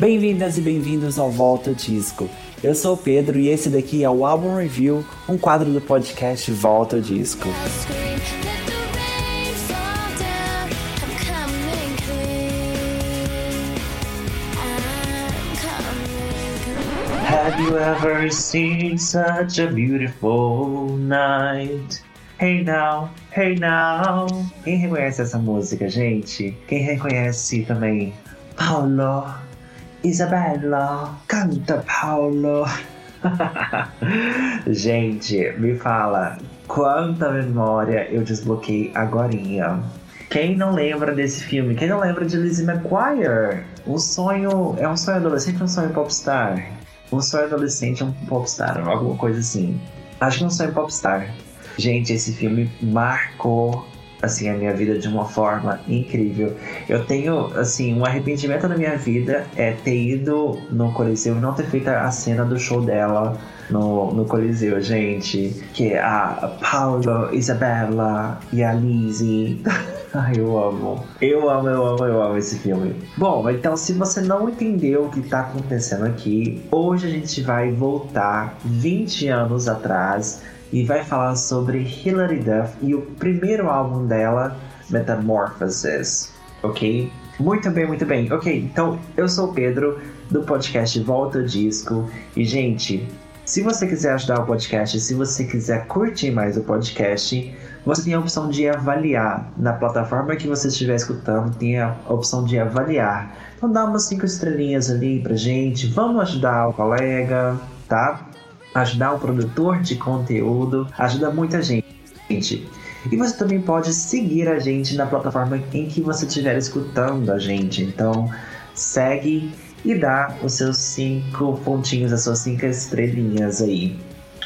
Bem-vindas e bem-vindos ao Volta Disco. Eu sou o Pedro e esse daqui é o Album Review, um quadro do podcast Volta Disco. Have you ever seen such a beautiful night? Hey now, hey now. Quem reconhece essa música, gente? Quem reconhece também? Paulo, Isabella, canta Paulo. gente, me fala, quanta memória eu desbloqueei agorinha. Quem não lembra desse filme? Quem não lembra de Lizzie McGuire? Um sonho, é um sonho adolescente, um sonho popstar. Um sonho adolescente, um popstar, alguma coisa assim. Acho que um sonho popstar. Gente, esse filme marcou assim a minha vida de uma forma incrível. Eu tenho assim um arrependimento na minha vida é ter ido no Coliseu e não ter feito a cena do show dela no, no Coliseu, gente. Que é a Paulo, Isabella e a Lizzie. Ai, eu amo. Eu amo, eu amo, eu amo esse filme. Bom, então se você não entendeu o que está acontecendo aqui, hoje a gente vai voltar 20 anos atrás e vai falar sobre Hilary Duff e o primeiro álbum dela, Metamorphosis, ok? Muito bem, muito bem. Ok, então eu sou o Pedro do podcast Volta Disco e gente, se você quiser ajudar o podcast, se você quiser curtir mais o podcast, você tem a opção de avaliar. Na plataforma que você estiver escutando, tem a opção de avaliar. Então dá umas cinco estrelinhas ali pra gente. Vamos ajudar o colega, tá? Ajudar o produtor de conteúdo. Ajuda muita gente. E você também pode seguir a gente na plataforma em que você estiver escutando a gente. Então, segue e dá os seus cinco pontinhos, as suas cinco estrelinhas aí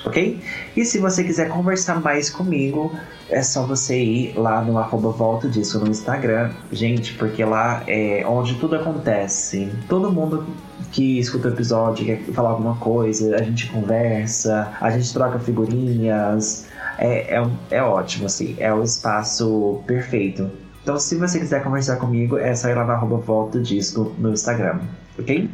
ok? E se você quiser conversar mais comigo, é só você ir lá no arroba Volta Disso no Instagram, gente, porque lá é onde tudo acontece. Todo mundo que escuta o episódio quer falar alguma coisa, a gente conversa, a gente troca figurinhas. É, é, é ótimo, assim, é o espaço perfeito. Então, se você quiser conversar comigo, é só ir lá no arroba Volta Disco no Instagram, ok?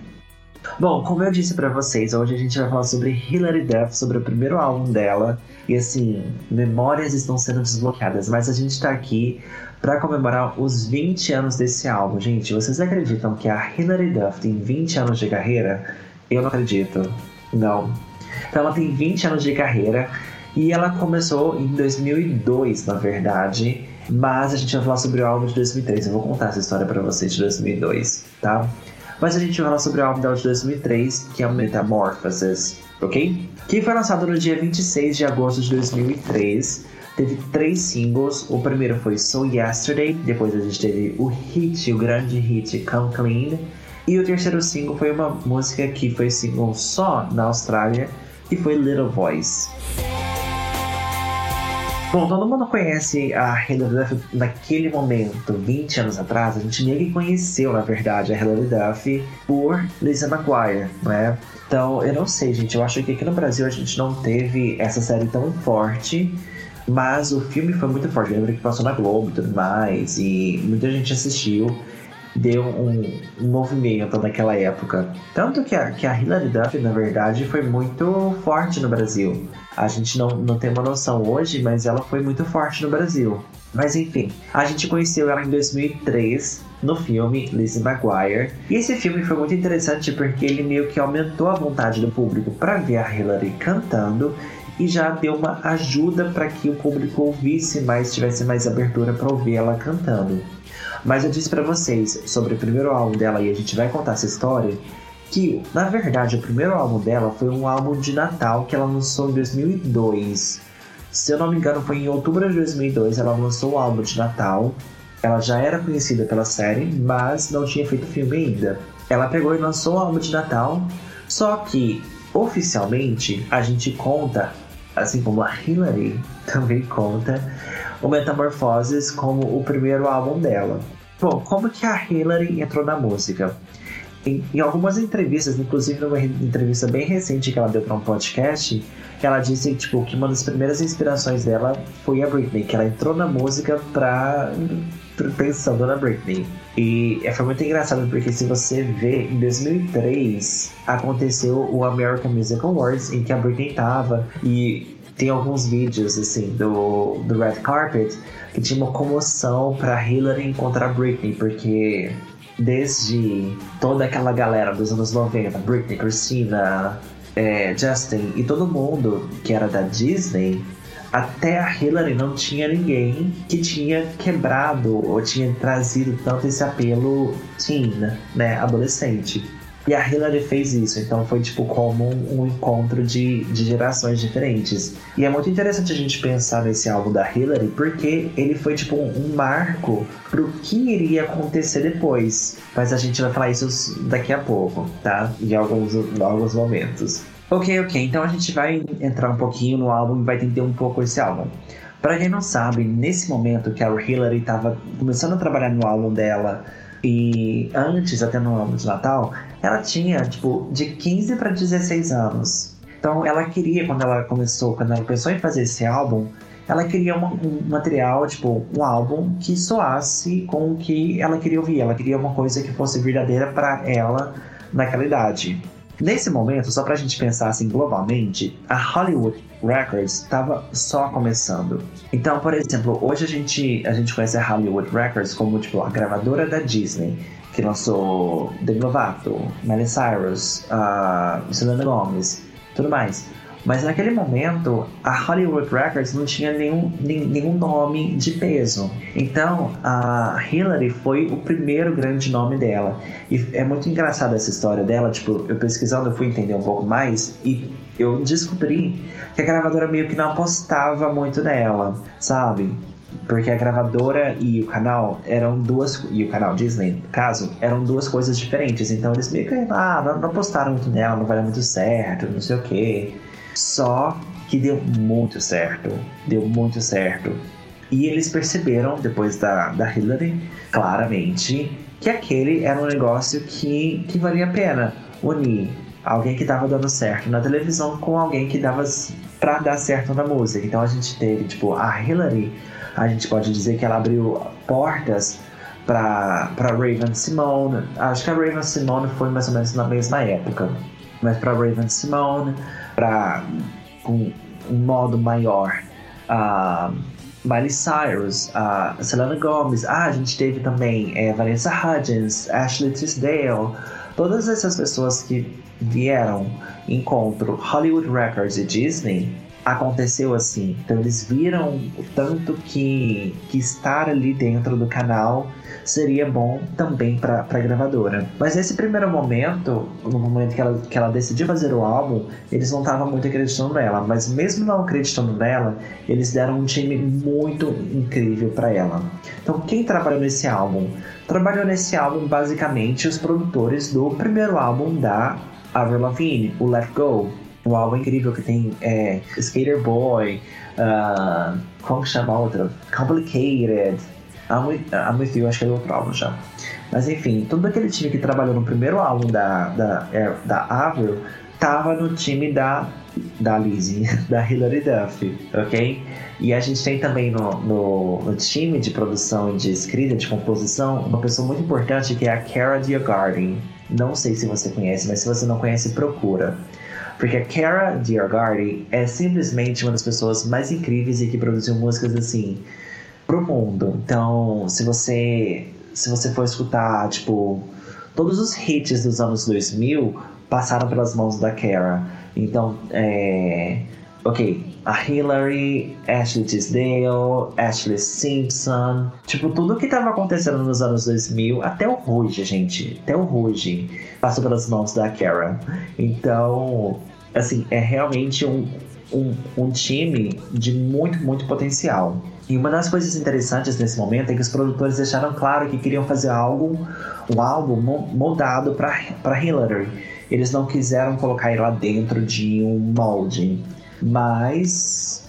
Bom, como eu disse para vocês, hoje a gente vai falar sobre Hilary Duff, sobre o primeiro álbum dela. E assim, memórias estão sendo desbloqueadas, mas a gente tá aqui para comemorar os 20 anos desse álbum. Gente, vocês acreditam que a Hilary Duff tem 20 anos de carreira? Eu não acredito. Não. Então ela tem 20 anos de carreira e ela começou em 2002, na verdade. Mas a gente vai falar sobre o álbum de 2003. Eu vou contar essa história para vocês de 2002, tá? Mas a gente vai falar sobre o álbum dela de 2003, que é o Metamorphosis, ok? Que foi lançado no dia 26 de agosto de 2003. Teve três singles. O primeiro foi So Yesterday, depois a gente teve o hit, o grande hit Come Clean. E o terceiro single foi uma música que foi single só na Austrália, que foi Little Voice. Bom, todo mundo conhece a Hilary Duff naquele momento, 20 anos atrás. A gente meio que conheceu, na verdade, a Hilary Duff por Lisa McGuire, né? Então, eu não sei, gente. Eu acho que aqui no Brasil a gente não teve essa série tão forte. Mas o filme foi muito forte. Eu lembro que passou na Globo e tudo mais. E muita gente assistiu deu um, um, movimento naquela época. Tanto que a, que a Hilary Duff, na verdade, foi muito forte no Brasil. A gente não, não tem uma noção hoje, mas ela foi muito forte no Brasil. Mas enfim, a gente conheceu ela em 2003 no filme Lizzie McGuire. E esse filme foi muito interessante porque ele meio que aumentou a vontade do público para ver a Hilary cantando e já deu uma ajuda para que o público ouvisse mais, tivesse mais abertura para ouvir ela cantando. Mas eu disse para vocês sobre o primeiro álbum dela e a gente vai contar essa história. Que, na verdade, o primeiro álbum dela foi um álbum de Natal que ela lançou em 2002. Se eu não me engano, foi em outubro de 2002 ela lançou o álbum de Natal. Ela já era conhecida pela série, mas não tinha feito filme ainda. Ela pegou e lançou o álbum de Natal, só que oficialmente a gente conta, assim como a Hillary também conta, o Metamorphoses como o primeiro álbum dela. Bom, como que a Hillary entrou na música? Em, em, algumas entrevistas, inclusive numa entrevista bem recente que ela deu para um podcast, ela disse tipo, que uma das primeiras inspirações dela foi a Britney, que ela entrou na música para pensando na Britney. E foi muito engraçado porque se você vê, em 2003 aconteceu o American Music Awards em que a Britney tava e tem alguns vídeos assim do, do Red Carpet que tinha uma comoção para Hillary encontrar Britney porque desde toda aquela galera dos anos 90, Britney, Christina, é, Justin e todo mundo que era da Disney, até a Hillary não tinha ninguém que tinha quebrado ou tinha trazido tanto esse apelo teen, né, adolescente. E a Hillary fez isso, então foi tipo como um, um encontro de, de gerações diferentes. E é muito interessante a gente pensar nesse álbum da Hillary, porque ele foi tipo um, um marco pro que iria acontecer depois. Mas a gente vai falar isso daqui a pouco, tá? Em alguns, em alguns momentos. Ok, ok, então a gente vai entrar um pouquinho no álbum e vai entender um pouco esse álbum. Para quem não sabe, nesse momento que a Hillary estava começando a trabalhar no álbum dela e antes, até no ano de Natal, ela tinha, tipo, de 15 para 16 anos. Então ela queria, quando ela começou, quando ela pensou em fazer esse álbum, ela queria uma, um material, tipo, um álbum que soasse com o que ela queria ouvir. Ela queria uma coisa que fosse verdadeira para ela naquela idade. Nesse momento, só pra gente pensar assim globalmente, a Hollywood Records estava só começando. Então, por exemplo, hoje a gente, a gente conhece a Hollywood Records como tipo a gravadora da Disney, que lançou Demi Lovato, Miley Cyrus, uh, Selena Gomez, tudo mais. Mas naquele momento, a Hollywood Records não tinha nenhum, nenhum nome de peso. Então, a Hillary foi o primeiro grande nome dela. E é muito engraçada essa história dela. Tipo, eu pesquisando, eu fui entender um pouco mais e eu descobri que a gravadora meio que não apostava muito nela, sabe? Porque a gravadora e o canal eram duas. E o canal Disney, no caso, eram duas coisas diferentes. Então eles meio que ah, não, não apostaram muito nela, não vai dar muito certo, não sei o quê. Só que deu muito certo. Deu muito certo. E eles perceberam, depois da, da Hillary, claramente, que aquele era um negócio que, que valia a pena unir alguém que estava dando certo na televisão com alguém que dava para dar certo na música. Então a gente teve, tipo, a Hillary, a gente pode dizer que ela abriu portas para Raven Simone. Acho que a Raven Simone foi mais ou menos na mesma época. Mas para Raven Simone, para um, um modo maior. Uh, Miley Cyrus, uh, Selena Gomez, ah, a gente teve também é, Vanessa Hudgens, Ashley Tisdale, todas essas pessoas que vieram encontro Hollywood Records e Disney aconteceu assim. Então eles viram o tanto que, que estar ali dentro do canal seria bom também para a gravadora. Mas nesse primeiro momento, no momento que ela, que ela decidiu fazer o álbum, eles não estavam muito acreditando nela. Mas mesmo não acreditando nela, eles deram um time muito incrível para ela. Então quem trabalhou nesse álbum? Trabalhou nesse álbum basicamente os produtores do primeiro álbum da Avril Lavigne, o Let Go um álbum incrível que tem é, Skater Boy, uh, como que chama a? Complicated, I'm with, I'm with You, acho que é outro álbum já. Mas enfim, todo aquele time que trabalhou no primeiro álbum da, da, é, da Avril tava no time da, da Lizzie, da Hilary Duff, ok? E a gente tem também no, no, no, time de produção, de escrita, de composição, uma pessoa muito importante que é a Cara Diogardi. Não sei se você conhece, mas se você não conhece, procura. Porque a Cara Diogardi é simplesmente uma das pessoas mais incríveis e que produziu músicas assim pro mundo. Então, se você se você for escutar, tipo, todos os hits dos anos 2000 passaram pelas mãos da Cara. Então, é, ok, a Hillary, Ashley Tisdale, Ashley Simpson, tipo, tudo que tava acontecendo nos anos 2000, até o Ruge, gente, até o Ruge passou pelas mãos da Cara. Então, assim, é realmente um, um, um time de muito, muito potencial. E uma das coisas interessantes nesse momento é que os produtores deixaram claro que queriam fazer algo, um álbum moldado para Hillary. Eles não quiseram colocar lá dentro de um molde. Mas,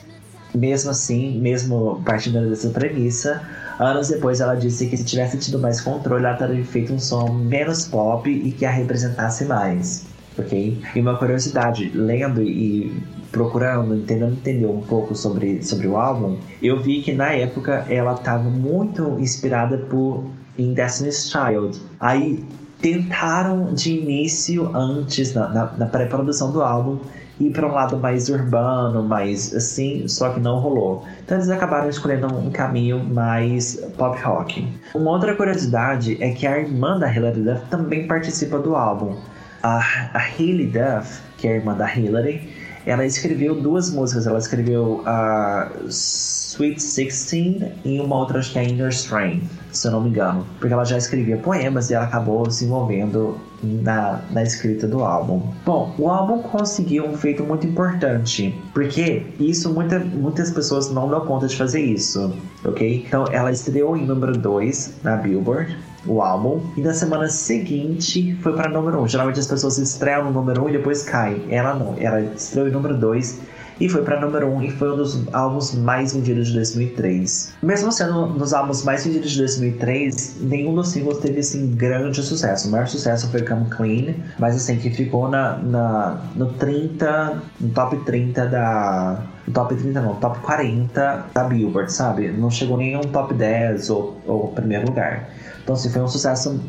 mesmo assim, mesmo partindo dessa premissa, anos depois ela disse que se tivesse tido mais controle, ela teria feito um som menos pop e que a representasse mais. ok? E uma curiosidade, lendo e procurando, tentando entender um pouco sobre, sobre o álbum, eu vi que na época ela estava muito inspirada por In Destiny's Child. Aí tentaram de início, antes, na, na, na pré-produção do álbum, ir para um lado mais urbano, mais assim, só que não rolou. Então eles acabaram escolhendo um caminho mais pop rock. Uma outra curiosidade é que a irmã da Hilary Duff também participa do álbum. A, a Duff, que é a irmã da Hilary, ela escreveu duas músicas. Ela escreveu a Sweet Sixteen e uma outra, acho que é Inner Strength, se eu não me engano. Porque ela já escrevia poemas e ela acabou se envolvendo na, na escrita do álbum. Bom, o álbum conseguiu um feito muito importante, porque isso muita, muitas pessoas não dão conta de fazer isso, ok? Então ela estreou em número 2 na Billboard, o álbum, e na semana seguinte foi para número 1. Um. Geralmente as pessoas estreiam no número 1 um e depois caem. Ela não, ela estreou em número 2 e foi para número 1 um, e foi um dos álbuns mais vendidos de 2003. Mesmo sendo um dos álbuns mais vendidos de 2003, nenhum dos singles teve assim grande sucesso. O maior sucesso foi Come Clean, mas assim que ficou na, na no 30, no top 30 da top 30 não, top 40 da Billboard, sabe? Não chegou nem a um top 10 ou, ou primeiro lugar. Então assim, foi um sucesso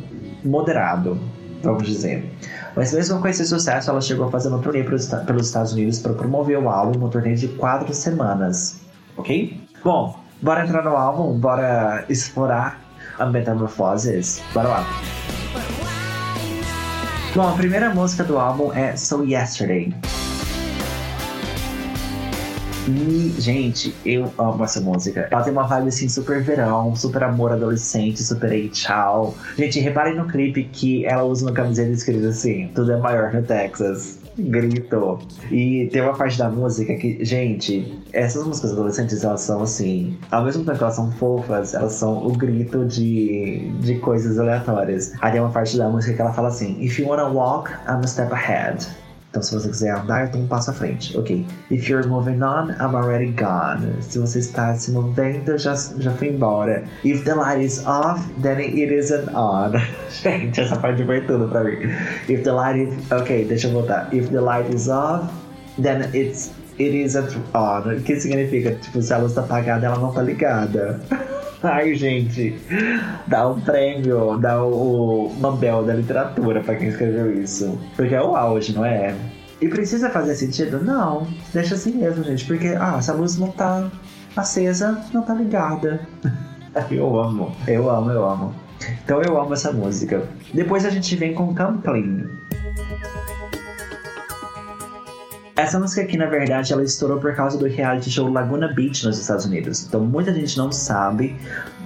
moderado, vamos dizer. Mas mesmo com esse sucesso, ela chegou a fazer uma turnê pelos, Estados Unidos para promover o álbum, uma turnê de quatro semanas, ok? Bom, bora entrar no álbum, bora explorar a Metamorphoses. Bora lá. Bom, a primeira música do álbum é So Yesterday. E, gente, eu amo essa música. Ela tem uma vibe assim, super verão, super amor adolescente, super aí, tchau. Gente, reparem no clipe que ela usa uma camiseta escrita assim: tudo é maior no Texas. Grito. E tem uma parte da música que, gente, essas músicas adolescentes, elas são assim, ao mesmo tempo que elas são fofas, elas são o grito de, de coisas aleatórias. Aí tem uma parte da música que ela fala assim: If you wanna walk, I'm a step ahead. Então, se você quiser andar, tô um passo à frente. Ok. If you're moving on, I'm already gone. Se você está se movendo, já, já fui embora. If the light is off, then it isn't on. Gente, essa parte foi tudo pra mim. If the light is... Ok, deixa eu voltar. If the light is off, then it's... It isn't on. O que significa? Tipo, se a luz tá apagada, ela não tá ligada. Ai, gente, dá um prêmio, dá o Nobel da literatura para quem escreveu isso. Porque é o auge, não é? E precisa fazer sentido? Não, deixa assim mesmo, gente. Porque, ah, essa luz não tá acesa, não tá ligada. eu amo, eu amo, eu amo. Então eu amo essa música. Depois a gente vem com Come Clean. Essa música aqui, na verdade, ela estourou por causa do reality show Laguna Beach nos Estados Unidos. Então muita gente não sabe.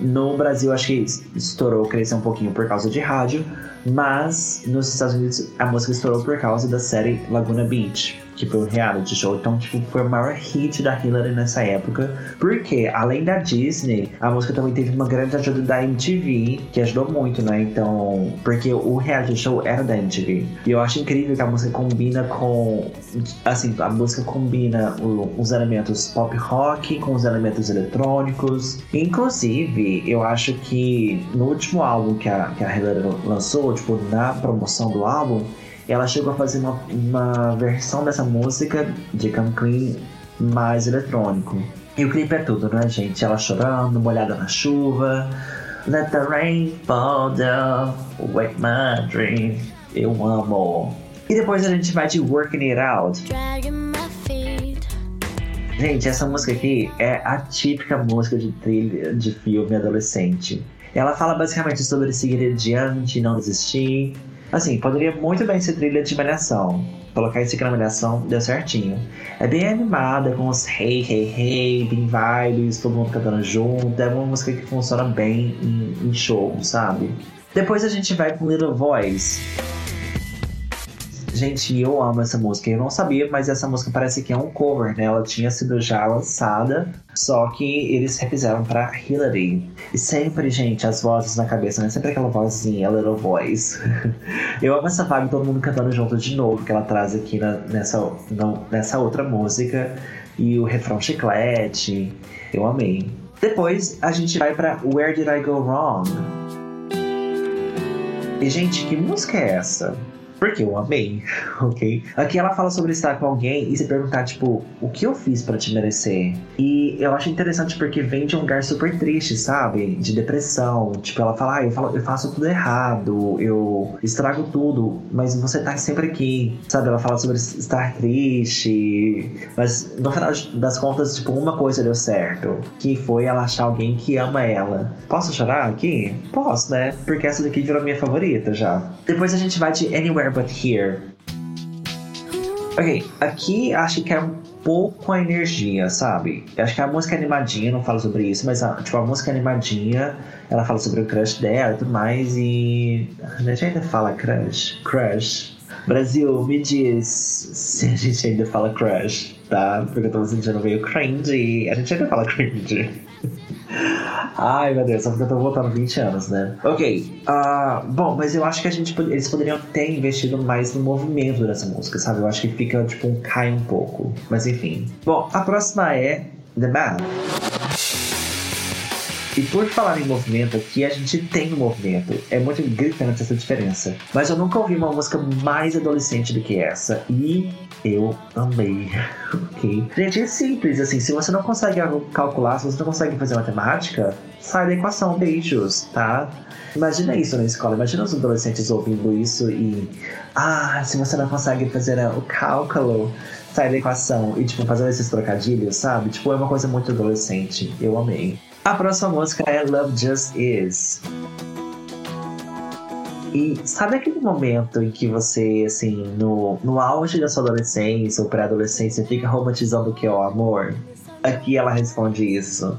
No Brasil, acho que estourou, cresceu um pouquinho por causa de rádio. Mas nos Estados Unidos, a música estourou por causa da série Laguna Beach que foi um reality show. Então, tipo, foi o maior hit da Hillary nessa época. Porque, além da Disney, a música também teve uma grande ajuda da MTV, que ajudou muito, né? Então, porque o reality show era da MTV. E eu acho incrível que a música combina com. Assim, a música combina os elementos pop rock com os elementos eletrônicos. Inclusive, eu acho que no último álbum que a, que a Hillary lançou, tipo, na promoção do álbum, ela chegou a fazer uma, uma versão dessa música de Come Clean mais eletrônico. E o clipe é tudo, né, gente? Ela chorando, molhada na chuva. Let the rain fall down, wake my dream. Eu amo. E depois a gente vai de Working It Out. Gente, essa música aqui é a típica música de trilha de filme adolescente. Ela fala basicamente sobre seguir adiante, não desistir, Assim, poderia muito bem ser trilha de malhação. Colocar isso aqui na malhação deu certinho. É bem animada, com os hey, hey, hey, bem vibes, todo mundo cantando junto. É uma música que funciona bem em, em show, sabe? Depois a gente vai com Little Voice. Gente, eu amo essa música. Eu não sabia, mas essa música parece que é um cover, né? Ela tinha sido já lançada, só que eles refizeram pra Hillary. E sempre, gente, as vozes na cabeça, né? Sempre aquela vozinha, little voice. eu amo essa vibe, todo mundo cantando junto de novo, que ela traz aqui na, nessa, nessa outra música. E o refrão chiclete. Eu amei. Depois a gente vai pra Where Did I Go Wrong? E, gente, que música é essa? Porque eu amei, ok? Aqui ela fala sobre estar com alguém e se perguntar, tipo, o que eu fiz para te merecer? E eu acho interessante porque vem de um lugar super triste, sabe? De depressão. Tipo, ela fala, ah, eu, falo, eu faço tudo errado, eu estrago tudo, mas você tá sempre aqui, sabe? Ela fala sobre estar triste, mas no final das contas, tipo, uma coisa deu certo, que foi ela achar alguém que ama ela. Posso chorar aqui? Posso, né? Porque essa daqui virou minha favorita já. Depois a gente vai de Anywhere But Here. Ok, aqui acho que é um pouco a energia, sabe? Eu acho que a música animadinha não fala sobre isso, mas a, tipo, a música animadinha, ela fala sobre o crush dela e tudo mais, e a gente ainda fala crush, crush. Brasil, me diz se a gente ainda fala crush, tá? Porque eu tô sentindo meio cringe, a gente ainda fala cringe. Ai, meu Deus, só porque eu tô voltando 20 anos, né? Ok. Uh, bom, mas eu acho que a gente, eles poderiam ter investido mais no movimento dessa música, sabe? Eu acho que fica, tipo, um cai um pouco. Mas enfim. Bom, a próxima é The Man. E por falar em movimento aqui, a gente tem um movimento. É muito gritante essa diferença. Mas eu nunca ouvi uma música mais adolescente do que essa. E eu amei. ok? Gente, é simples, assim. Se você não consegue calcular, se você não consegue fazer matemática, sai da equação, beijos, tá? Imagina isso na escola, imagina os adolescentes ouvindo isso e. Ah, se você não consegue fazer o cálculo, sai da equação. E, tipo, fazendo esses trocadilhos, sabe? Tipo, é uma coisa muito adolescente. Eu amei. A próxima música é Love Just Is. E sabe aquele momento em que você, assim, no, no auge da sua adolescência ou pré-adolescência, fica romantizando o que é o amor? Aqui ela responde isso.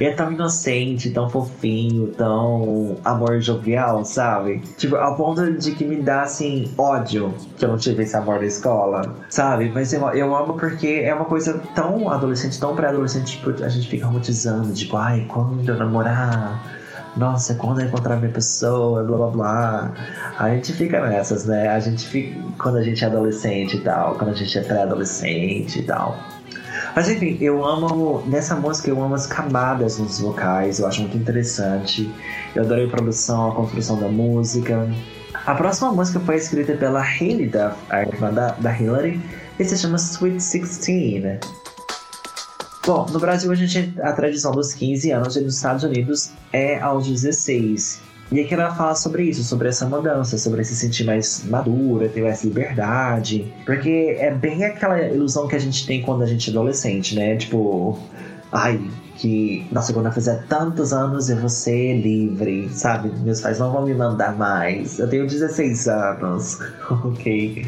E é tão inocente, tão fofinho, tão amor jovial, sabe? Tipo, ao ponto de que me dá, assim, ódio que eu não tive esse amor na escola, sabe? Mas eu, eu amo porque é uma coisa tão adolescente, tão pré-adolescente, tipo, a gente fica romantizando, tipo, ai, quando eu namorar nossa, quando eu encontrar minha pessoa, blá blá blá. A gente fica nessas, né? A gente fica quando a gente é adolescente e tal, quando a gente é pré-adolescente e tal. Mas enfim, eu amo. Nessa música eu amo as camadas nos vocais, eu acho muito interessante. Eu adorei a produção, a construção da música. A próxima música foi escrita pela Hailey Duff, a irmã da, da Hillary, e se chama Sweet Sixteen. Bom, no Brasil a gente a tradição dos 15 anos e nos Estados Unidos é aos 16. E aqui ela fala sobre isso, sobre essa mudança, sobre se sentir mais madura, ter mais liberdade. Porque é bem aquela ilusão que a gente tem quando a gente é adolescente, né? Tipo, ai, que, quando eu fizer tantos anos eu vou ser livre, sabe? Meus pais não vão me mandar mais. Eu tenho 16 anos, ok?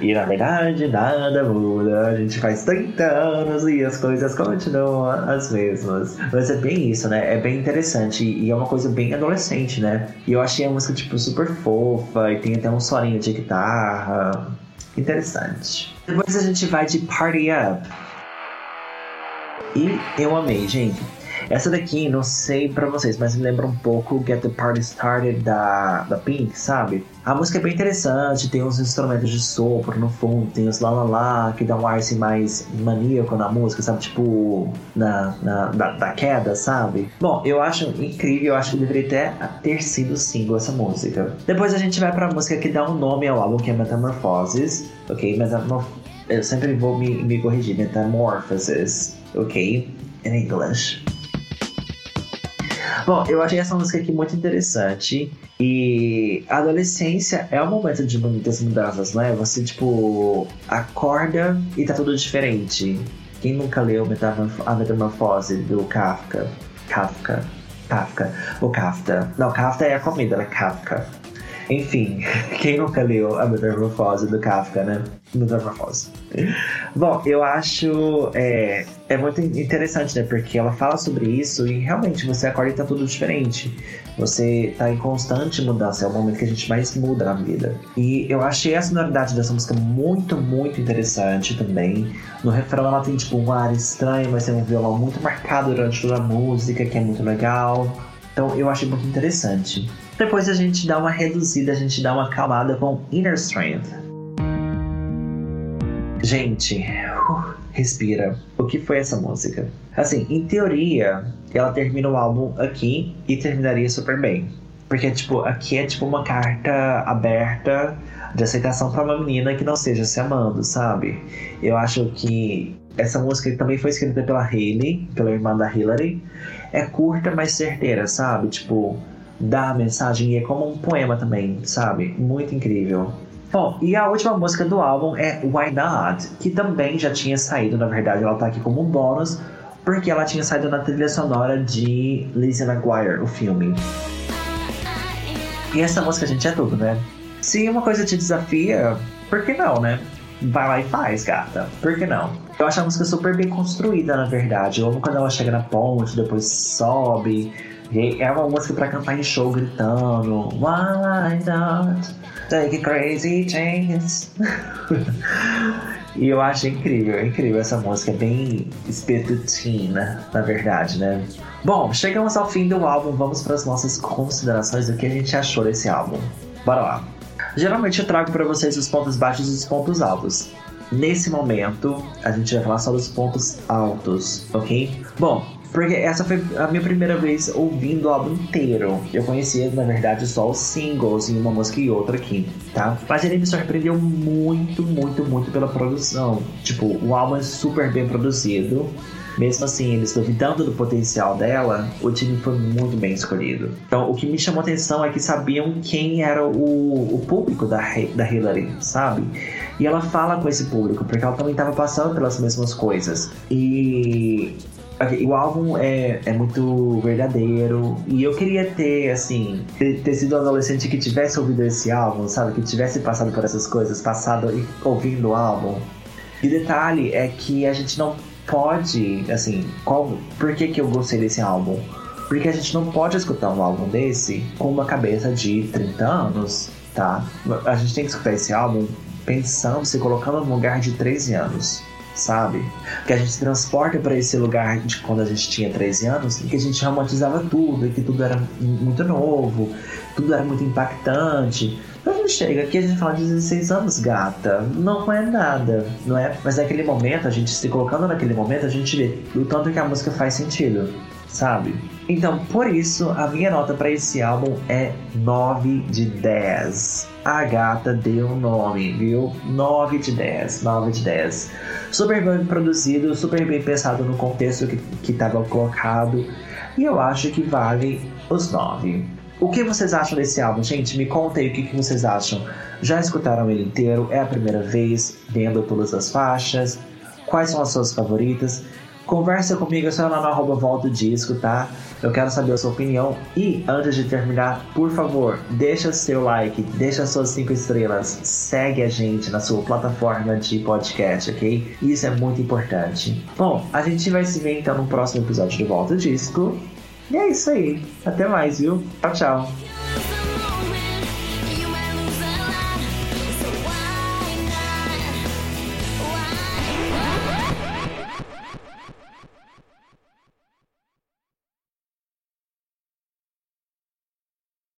E na verdade nada muda. A gente faz 30 anos e as coisas continuam as mesmas. Mas é bem isso, né? É bem interessante e é uma coisa bem adolescente, né? E eu achei a música, tipo, super fofa e tem até um solinho de guitarra. Interessante. Depois a gente vai de Party Up. E eu amei, gente. Essa daqui, não sei pra vocês, mas me lembra um pouco Get the Party Started da, da Pink, sabe? A música é bem interessante, tem uns instrumentos de sopro no fundo, tem os lá, que dá um ar assim mais maníaco na música, sabe? Tipo, na, na da, da, queda, sabe? Bom, eu acho incrível, eu acho que deveria até ter sido single essa música. Depois a gente vai pra música que dá um nome ao álbum, que é Metamorphoses, ok? Metamorph... Eu sempre vou me, me corrigir, Metamorphosis ok? In English. Bom, eu achei essa música aqui muito interessante. E a adolescência é um momento de muitas mudanças, não é? Você, tipo, acorda e tá tudo diferente. Quem nunca leu A Metamorfose do Kafka? Kafka. Kafka. O Kafka. Não, Kafka é a comida, é Kafka. Enfim, quem nunca leu A Metamorfose do Kafka, né? Metamorfose. Bom, eu acho é, é muito interessante, né? Porque ela fala sobre isso e realmente você acorda e tá tudo diferente. Você tá em constante mudança, é o momento que a gente mais muda na vida. E eu achei a sonoridade dessa música muito, muito interessante também. No refrão ela tem tipo um ar estranho, mas tem um violão muito marcado durante toda a música, que é muito legal. Então eu achei muito interessante. Depois a gente dá uma reduzida, a gente dá uma calmada com Inner Strength. Gente, uh, respira. O que foi essa música? Assim, em teoria, ela termina o álbum aqui e terminaria super bem. Porque, tipo, aqui é tipo uma carta aberta de aceitação para uma menina que não esteja se amando, sabe? Eu acho que essa música também foi escrita pela Hayley, pela irmã da Hillary. É curta, mas certeira, sabe? Tipo, dá a mensagem e é como um poema também, sabe? Muito incrível. Bom, e a última música do álbum é Why Not, que também já tinha saído, na verdade, ela tá aqui como um bônus, porque ela tinha saído na trilha sonora de Lizzie McGuire, o filme. E essa música, gente, é tudo, né? Se uma coisa te desafia, por que não, né? Vai lá e faz, gata. Por que não? Eu acho a música super bem construída, na verdade. Amo quando ela chega na ponte, depois sobe. É uma música pra cantar em show gritando. Why not take crazy chance? e eu acho incrível, incrível essa música. É bem espiritutina, na verdade, né? Bom, chegamos ao fim do álbum. Vamos para as nossas considerações do que a gente achou desse álbum. Bora lá. Geralmente eu trago para vocês os pontos baixos e os pontos altos. Nesse momento, a gente vai falar só dos pontos altos, ok? Bom, porque essa foi a minha primeira vez ouvindo o álbum inteiro. Eu conhecia, na verdade, só os singles e uma música e outra aqui, tá? Mas ele me surpreendeu muito, muito, muito pela produção. Tipo, o álbum é super bem produzido. Mesmo assim, eles duvidando do potencial dela, o time foi muito bem escolhido. Então, o que me chamou atenção é que sabiam quem era o, o público da, da Hillary, sabe? E ela fala com esse público, porque ela também estava passando pelas mesmas coisas. E o álbum é, é muito verdadeiro e eu queria ter, assim, ter, ter, sido um adolescente que tivesse ouvido esse álbum, sabe? Que tivesse passado por essas coisas, passado e ouvindo o álbum. E detalhe é que a gente não pode, assim, qual, por que, que eu gostei desse álbum? Porque a gente não pode escutar um álbum desse com uma cabeça de 30 anos, tá? A gente tem que escutar esse álbum pensando, se colocando no lugar de 13 anos, sabe? Que a gente se transporta para esse lugar de quando a gente tinha 13 anos e que a gente romantizava tudo, e que tudo era muito novo, tudo era muito impactante. Quando a gente chega aqui, a gente fala de 16 anos, gata. Não é nada, não é? Mas naquele momento, a gente se colocando naquele momento, a gente vê o tanto que a música faz sentido, sabe? Então, por isso, a minha nota para esse álbum é 9 de 10. A gata deu um nome, viu? 9 de 10, 9 de 10. Super bem produzido, super bem pensado no contexto que estava colocado. E eu acho que vale os 9. O que vocês acham desse álbum, gente? Me contem o que, que vocês acham. Já escutaram ele inteiro? É a primeira vez vendo todas as faixas? Quais são as suas favoritas? Conversa comigo, é só lá no arroba volta disco, tá? Eu quero saber a sua opinião. E antes de terminar, por favor, deixa seu like, deixa suas cinco estrelas, segue a gente na sua plataforma de podcast, ok? Isso é muito importante. Bom, a gente vai se ver então no próximo episódio de Volta Disco. E é isso aí. Até mais, viu? Tchau, tchau.